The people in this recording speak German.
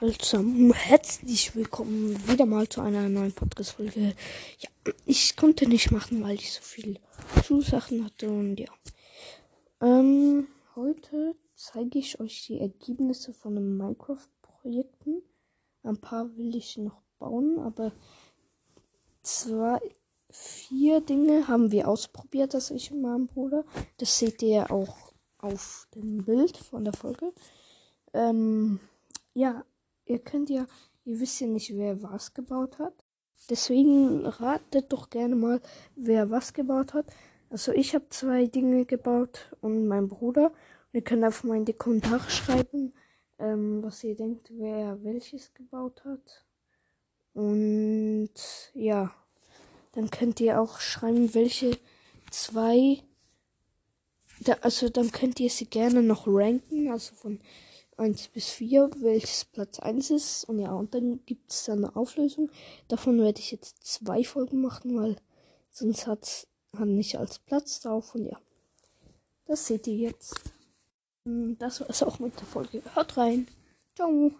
Also, herzlich willkommen wieder mal zu einer neuen Podcast-Folge. Ja, ich konnte nicht machen, weil ich so viel Schulsachen hatte und ja. Ähm, heute zeige ich euch die Ergebnisse von den Minecraft-Projekten. Ein paar will ich noch bauen, aber zwei, vier Dinge haben wir ausprobiert, das ich und mein Bruder. Das seht ihr auch auf dem Bild von der Folge. Ähm, ja, ihr könnt ja, ihr wisst ja nicht, wer was gebaut hat. Deswegen ratet doch gerne mal, wer was gebaut hat. Also ich habe zwei Dinge gebaut und mein Bruder. Und ihr könnt einfach mal in die Kommentare schreiben, ähm, was ihr denkt, wer welches gebaut hat. Und ja, dann könnt ihr auch schreiben, welche zwei. Da, also dann könnt ihr sie gerne noch ranken, also von 1 bis 4, welches Platz 1 ist. Und ja, und dann gibt es dann eine Auflösung. Davon werde ich jetzt zwei Folgen machen, weil sonst hat es nicht als Platz drauf. Und ja, das seht ihr jetzt. Das war es auch mit der Folge. Haut rein. Ciao.